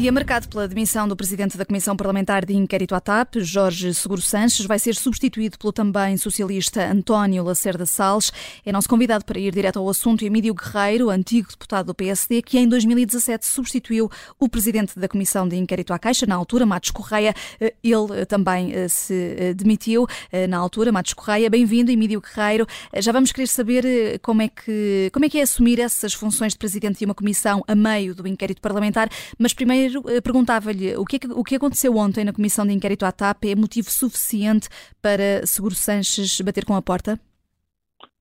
Dia marcado pela demissão do presidente da Comissão Parlamentar de Inquérito à TAP, Jorge Seguro Sanches, vai ser substituído pelo também socialista António Lacerda Salles. É nosso convidado para ir direto ao assunto Emílio Guerreiro, antigo deputado do PSD, que em 2017 substituiu o presidente da Comissão de Inquérito à Caixa, na altura, Matos Correia. Eh, ele eh, também eh, se demitiu na altura, Matos Correia. Bem-vindo, Emílio Guerreiro. Já vamos querer saber como é, que, como é que é assumir essas funções de presidente de uma comissão a meio do inquérito parlamentar, mas primeiro Primeiro, eh, perguntava-lhe o que, é o que aconteceu ontem na Comissão de Inquérito à TAP é motivo suficiente para Seguro Sanches bater com a porta?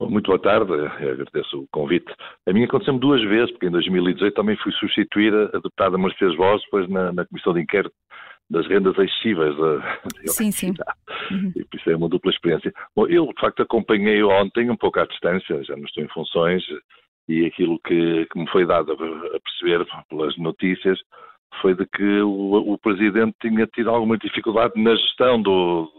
Muito boa tarde, agradeço o convite. A mim aconteceu-me duas vezes, porque em 2018 também fui substituir a deputada Mercedes Voz, depois na, na Comissão de Inquérito das rendas excessivas da, Sim, sim. Uhum. E por isso é uma dupla experiência. Bom, eu, de facto, acompanhei ontem um pouco à distância, já não estou em funções, e aquilo que, que me foi dado a perceber pelas notícias foi de que o, o Presidente tinha tido alguma dificuldade na gestão do,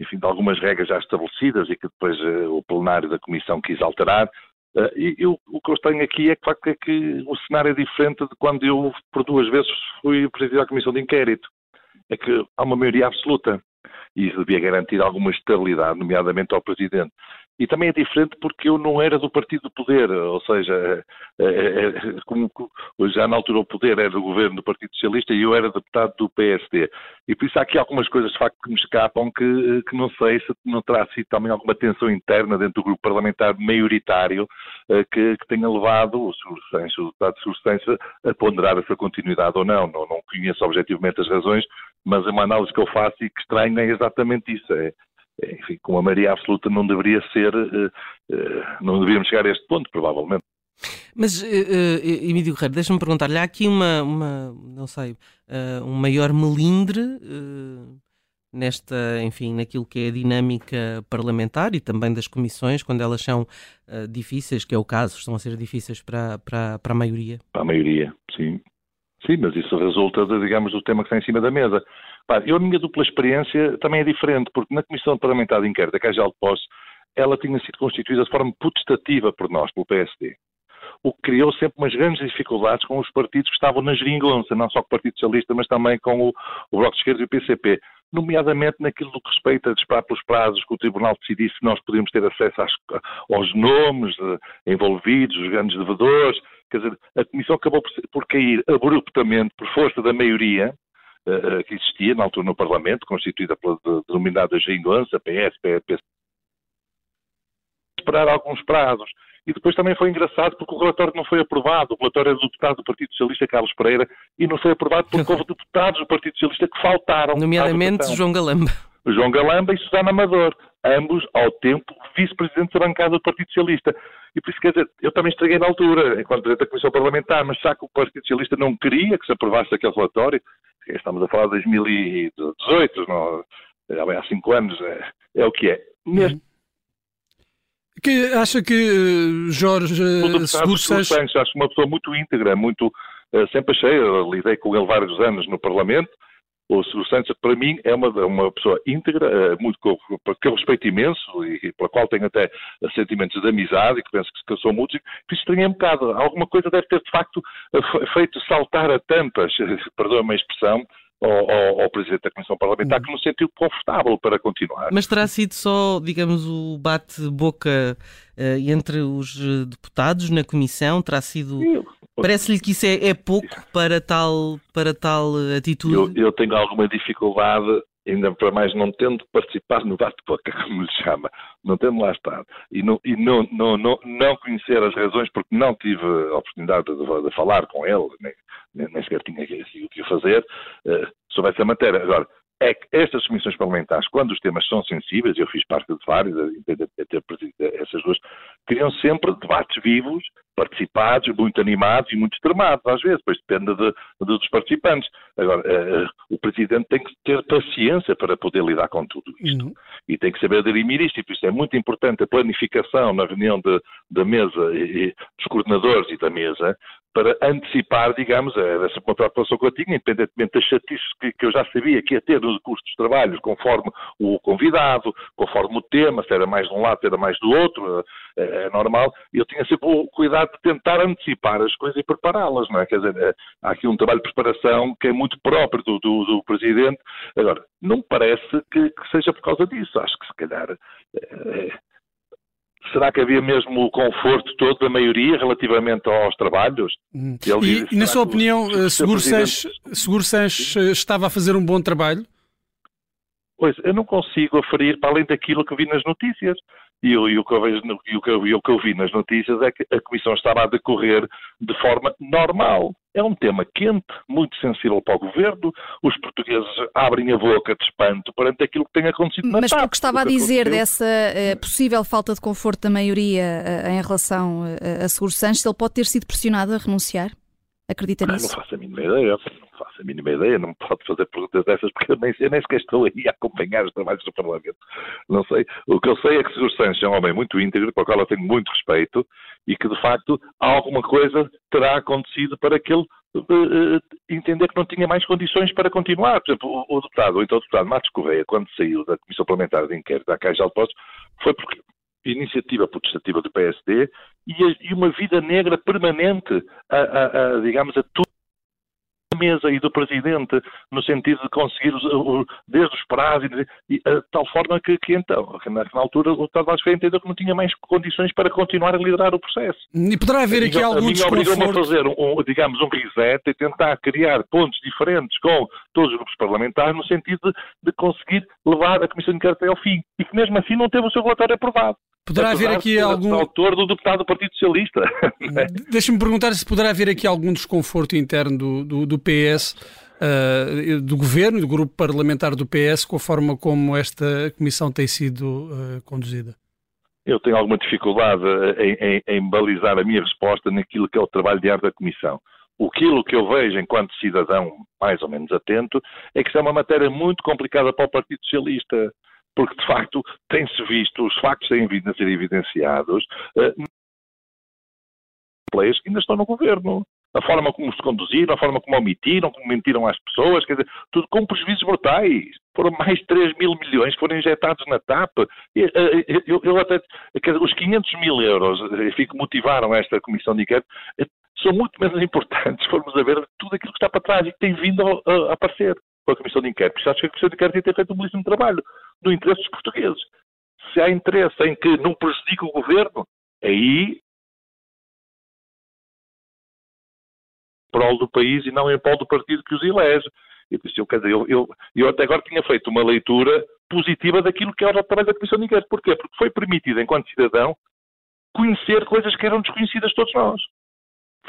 enfim, de algumas regras já estabelecidas e que depois uh, o plenário da Comissão quis alterar. Uh, e eu, o que eu tenho aqui é facto, é que o cenário é diferente de quando eu, por duas vezes, fui Presidente da Comissão de Inquérito. É que há uma maioria absoluta e isso devia garantir alguma estabilidade, nomeadamente ao Presidente. E também é diferente porque eu não era do partido do poder, ou seja, é, é, é, como já na altura o poder era do governo do Partido Socialista e eu era deputado do PSD. E por isso há aqui algumas coisas de facto que me escapam que, que não sei se não terá sido também alguma tensão interna dentro do grupo parlamentar maioritário eh, que, que tenha levado o, deputado de substância a ponderar essa continuidade ou não. não. Não conheço objetivamente as razões, mas é uma análise que eu faço e que estranho é exatamente isso. É, enfim, com a maioria absoluta não deveria ser, uh, uh, não deveríamos chegar a este ponto, provavelmente. Mas, uh, uh, Emílio Guerreiro, deixa-me perguntar-lhe, há aqui uma, uma não sei, uh, um maior melindre nesta, enfim, naquilo que é a dinâmica parlamentar e também das comissões, quando elas são difíceis, que é o caso, estão a ser difíceis para, para, para a maioria? Para a maioria, sim. Sim, mas isso resulta, de, digamos, do tema que está em cima da mesa. Eu, a minha dupla experiência também é diferente, porque na Comissão Parlamentar de Inquérito da Caixa de Posse, ela tinha sido constituída de forma putestativa por nós, pelo PSD. O que criou sempre umas grandes dificuldades com os partidos que estavam na geringonça, não só com o Partido Socialista, mas também com o, o Bloco de Esquerda e o PCP nomeadamente naquilo que respeita a esperar pelos prazos que o Tribunal decidisse se nós podíamos ter acesso às, aos nomes uh, envolvidos, os grandes devedores. Quer dizer, a Comissão acabou por, por cair abruptamente por força da maioria uh, que existia na altura no Parlamento, constituída pela denominada Geringonça, PS, PS, esperar alguns prazos. E depois também foi engraçado porque o relatório não foi aprovado. O relatório era do deputado do Partido Socialista, Carlos Pereira, e não foi aprovado porque houve deputados do Partido Socialista que faltaram. Nomeadamente João Galamba. João Galamba e Susana Amador, ambos, ao tempo, vice-presidentes da bancada do Partido Socialista. E por isso, quer dizer, eu também estraguei na altura, enquanto presidente da Comissão Parlamentar, mas já que o Partido Socialista não queria que se aprovasse aquele relatório, estamos a falar de 2018, não, já bem há cinco anos, é, é o que é. Neste que acha que uh, Jorge uh, Seguro Sanches... Acho uma pessoa muito íntegra, muito... Uh, sempre achei, lidei com ele vários anos no Parlamento, o Seguro Sanches, para mim, é uma, uma pessoa íntegra, muito, que eu respeito imenso e, e pela qual tenho até sentimentos de amizade e que penso que, que sou músico, isso estranhei um bocado. Alguma coisa deve ter, de facto, feito saltar a tampas, perdoa-me a expressão, ao, ao, ao, Presidente da Comissão Parlamentar uhum. que nos sentiu confortável para continuar. Mas terá sido só, digamos, o bate-boca uh, entre os eh, deputados na Comissão? Terá sido. Parece-lhe que isso é, é, pouco para tal, para tal eh, atitude? Eu, eu tenho alguma dificuldade ainda para mais não tendo participado no bate-boca, como lhe chama, não tendo lá estado, e, não, e não, não, não, não, conhecer as razões, porque não tive a oportunidade de, de falar com ele, nem, nem, sequer tinha o que fazer, sobre essa matéria. Agora, é que estas comissões parlamentares, quando os temas são sensíveis, eu fiz parte de várias, até essas duas, criam sempre debates vivos, participados, muito animados e muito extremados, às vezes, pois depende de, de, dos participantes. Agora, uh, o Presidente tem que ter paciência para poder lidar com tudo isto. Uhum. E tem que saber dirimir isto, e por isso é muito importante a planificação na reunião da mesa, e, e, dos coordenadores e da mesa, para antecipar, digamos, essa uma preocupação que eu tinha, independentemente das chatices que, que, eu já sabia que ia ter nos custos de trabalho, conforme o convidado, conforme o tema, se era mais de um lado, se era mais do outro, é, é normal, eu tinha sempre o cuidado de tentar antecipar as coisas e prepará-las, não é? Quer dizer, é, há aqui um trabalho de preparação que é muito próprio do, do, do Presidente. Agora, não parece que, que, seja por causa disso. Acho que se calhar é, Será que havia mesmo o conforto todo da maioria relativamente aos trabalhos? Hum. E, e, na sua opinião, eh, Seguro Sanches, Seguro Sanches eh, estava a fazer um bom trabalho? Pois, eu não consigo aferir para além daquilo que vi nas notícias. E, e, o que eu vejo, e o que eu, e o que eu vi nas notícias é que a Comissão estava a decorrer de forma normal. É um tema quente, muito sensível para o Governo. Os portugueses abrem a boca de espanto perante aquilo que tem acontecido na Mas TAP. Mas que estava a dizer dessa uh, possível falta de conforto da maioria uh, em relação uh, a Seguro Sanches, ele pode ter sido pressionado a renunciar? Acredita nisso? Não faço a mínima ideia faço a mínima ideia, não pode fazer perguntas dessas porque eu nem, eu nem sequer estou aí a acompanhar os trabalhos do Parlamento. Não sei. O que eu sei é que o Sr. É um homem muito íntegro, para o qual eu tenho muito respeito e que, de facto, alguma coisa terá acontecido para que ele uh, uh, entender que não tinha mais condições para continuar. Por exemplo, o, deputado, ou então o deputado Matos Correia, quando saiu da Comissão Parlamentar de Inquérito da Caixa de Postos, foi porque iniciativa protestativa do PSD e, uma vida negra permanente a, a, a digamos, a tudo mesa e do Presidente, no sentido de conseguir, os, desde os prazos, e, de tal forma que, que então, que na, na, altura, o Estado Vasco entendeu que não tinha mais condições para continuar a liderar o processo. E poderá haver aqui algum A obrigou-me a fazer, um, digamos, um reset e tentar criar pontos diferentes com todos os grupos parlamentares, no sentido de, de conseguir levar a Comissão de Inquérito ao fim. E que mesmo assim não teve o seu relatório aprovado. Poderá haver aqui algum. autor do deputado do Partido Socialista. Deixa-me perguntar se poderá haver aqui algum desconforto interno do, do, do PS, uh, do governo, do grupo parlamentar do PS, com a forma como esta comissão tem sido uh, conduzida. Eu tenho alguma dificuldade em, em, em, balizar a minha resposta naquilo que é o trabalho diário da Comissão. Aquilo que eu vejo enquanto cidadão mais ou menos atento é que isso é uma matéria muito complicada para o Partido Socialista porque de facto tem-se visto, os factos têm vindo a ser evidenciados, uh, ainda estão no governo. A forma como se conduziram, a forma como omitiram, como mentiram às pessoas, quer dizer, tudo com prejuízos brutais. Foram mais de 3 mil milhões que foram injetados na TAP. Eu, eu, eu até, dizer, os 500 mil euros que motivaram esta comissão de inquérito eh, são muito menos importantes, se formos a ver tudo aquilo que está para trás e que tem vindo a, a aparecer com a comissão de inquérito. Por isso acho que a comissão de inquérito tem feito um belíssimo trabalho no interesse dos portugueses. Se há interesse em que não prejudique o governo, aí prol do país e não em prol do partido que os elege. Eu, eu, quer dizer, eu, eu, eu, até agora tinha feito uma leitura positiva daquilo que era o trabalho da Comissão de Inquérito. Porquê? Porque foi permitido, enquanto cidadão, conhecer coisas que eram desconhecidas de todos nós.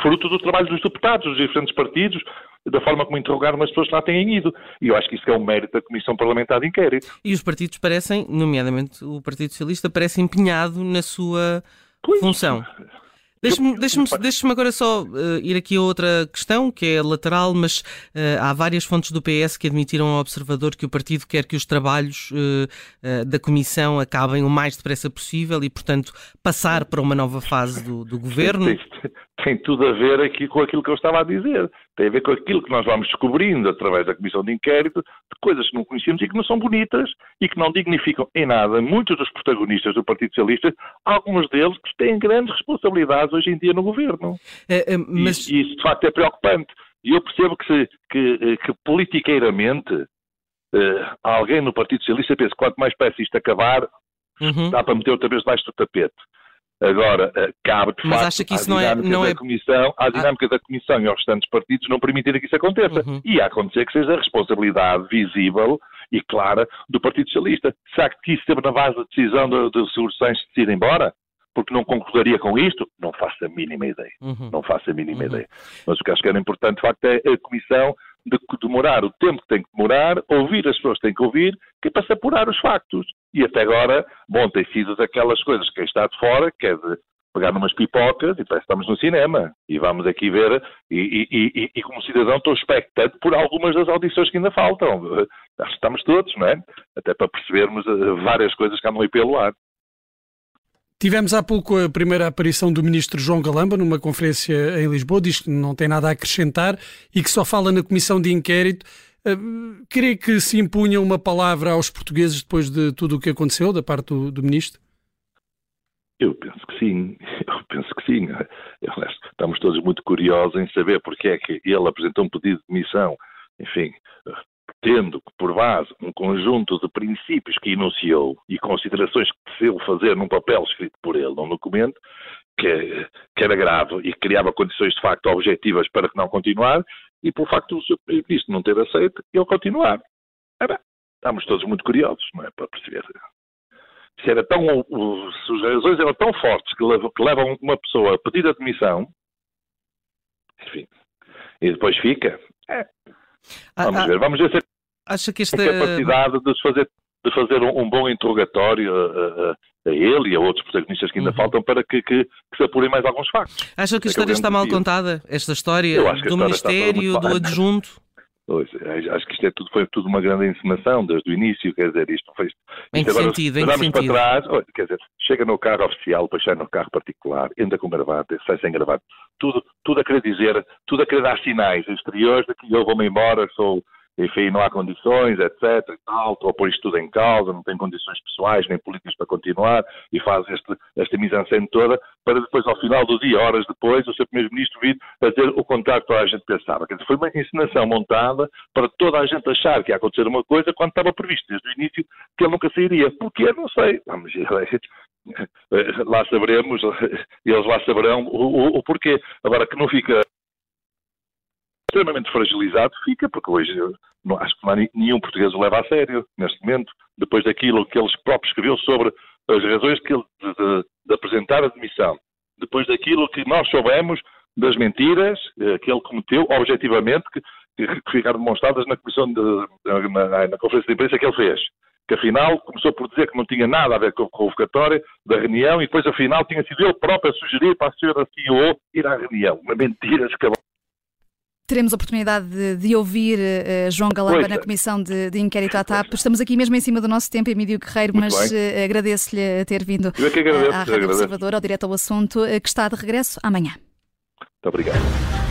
Fruto do trabalho dos deputados, dos diferentes partidos, da forma como interrogaram as pessoas que lá têm ido. E eu acho que isso é um mérito da Comissão Parlamentar de Inquérito. E os partidos parecem, nomeadamente o Partido Socialista, parece empenhado na sua pois. função. Deixe-me deixe deixe agora só uh, ir aqui a outra questão, que é lateral, mas uh, há várias fontes do PS que admitiram ao observador que o partido quer que os trabalhos uh, da Comissão acabem o mais depressa possível e, portanto, passar para uma nova fase do, do governo. Tem, tem, tudo a ver aqui com aquilo que eu estava a dizer. Tem a ver com aquilo que nós vamos descobrindo através da Comissão de Inquérito, de coisas que não conhecíamos e que não são bonitas e que não dignificam em nada muitos dos protagonistas do Partido Socialista, alguns deles que têm grandes responsabilidades hoje em dia no governo. É, é, mas... e, isso, de facto, é preocupante. E eu percebo que, se, que, eh, que politiqueiramente uh, alguém no Partido Socialista pensa que quanto mais peça isto acabar, uhum. dá para meter outra vez debaixo do tapete. Agora, cabe de Mas facto acha que isso não é, não da é... comissão, à dinâmica ah. da Comissão e aos restantes partidos não permitirem que isso aconteça. Uhum. E a acontecer que seja a responsabilidade visível e clara do Partido Socialista. Será que isso esteve na base da decisão do, do Sr. Sanches de ir embora? porque não concordaria com isto? Não faço a mínima ideia. Uhum. Não faço a mínima uhum. ideia. Mas o que acho que era importante, de facto, é a Comissão de demorar o tempo que tem que demorar, ouvir as pessoas que têm que ouvir, que é para se apurar os factos. E até agora, bom, tem sido daquelas coisas que quem está de fora, que é de pegar numas pipocas e parece que estamos no cinema. E vamos aqui ver, e, e, e, e como cidadão estou expectante por algumas das audições que ainda faltam. Que estamos todos, não é? Até para percebermos eh, várias coisas que andam aí pelo ar. Tivemos há pouco a primeira aparição do ministro João Galamba numa conferência em Lisboa, diz que não tem nada a acrescentar e que só fala na comissão de inquérito. Uh, creio que se impunha uma palavra aos portugueses depois de tudo o que aconteceu da parte do, do ministro? Eu penso que sim, eu penso que sim. Estamos todos muito curiosos em saber porque é que ele apresentou um pedido de demissão, enfim, tendo por base um conjunto de princípios que enunciou e considerações que decidiu fazer num papel escrito por ele, num documento, que, que, era grave e que criava condições de facto objetivas para que não continuar, e por facto do Sr. Primeiro-Ministro não ter aceito, ele continuar. Bem, estamos todos muito curiosos, não é? Para perceber. Se, era tão, se as razões eram tão fortes que levam, uma pessoa a pedir a demissão, enfim, e depois fica, é, ah, vamos ah, ver, vamos ver se acha que esta a capacidade de fazer, de fazer um, um bom interrogatório a, a, a, ele e a outros protagonistas que ainda uhum. faltam para que, que, que, se apurem mais alguns factos. Acha que a história está mal contada? Esta história do Ministério, do adjunto? Pois, acho que isto é tudo, foi tudo uma grande encenação desde o início, quer dizer, isto foi... Em que agora, sentido? Em que sentido? para trás, quer dizer, chega no carro oficial, depois sai no carro particular, entra com gravata, sai sem gravata, tudo, tudo a querer dizer, tudo a querer dar sinais exteriores de que eu vou-me embora, sou enfim, não há condições, etc. e tal, pôr isto tudo em causa, não tem condições pessoais nem políticas para continuar, e faz este, esta mise-en-scène toda, para depois, ao final do dia, horas depois, o Sr. Primeiro-Ministro vir fazer o contrário que a gente pensava. Quer dizer, foi uma encenação montada para toda a gente achar que ia acontecer uma coisa quando estava previsto desde o início que ele nunca sairia. Porquê? Não sei. Vamos, lá saberemos, eles lá saberão o, o, o porquê. Agora, que não fica extremamente fragilizado, fica, porque hoje não, acho que não há nenhum português o leva a sério, neste momento, depois daquilo que eles próprios escreveu sobre as razões que ele, de, de, de apresentar a demissão, depois daquilo que nós soubemos das mentiras eh, que ele cometeu, objetivamente, que, que ficaram demonstradas na comissão de, na, na, conferência de imprensa que ele fez. Que afinal começou por dizer que não tinha nada a ver com a convocatória da reunião e depois afinal tinha sido ele próprio a sugerir para a senhora CEO ir à reunião. Uma mentira escabada. Teremos a oportunidade de, de ouvir uh, João Galamba na Comissão de, de Inquérito à TAP. Estamos aqui mesmo em cima do nosso tempo, Emílio Guerreiro, Muito mas uh, agradeço-lhe ter vindo Eu é que agradeço, à Rádio Observador, ao direto ao assunto, que está de regresso amanhã. Muito obrigado.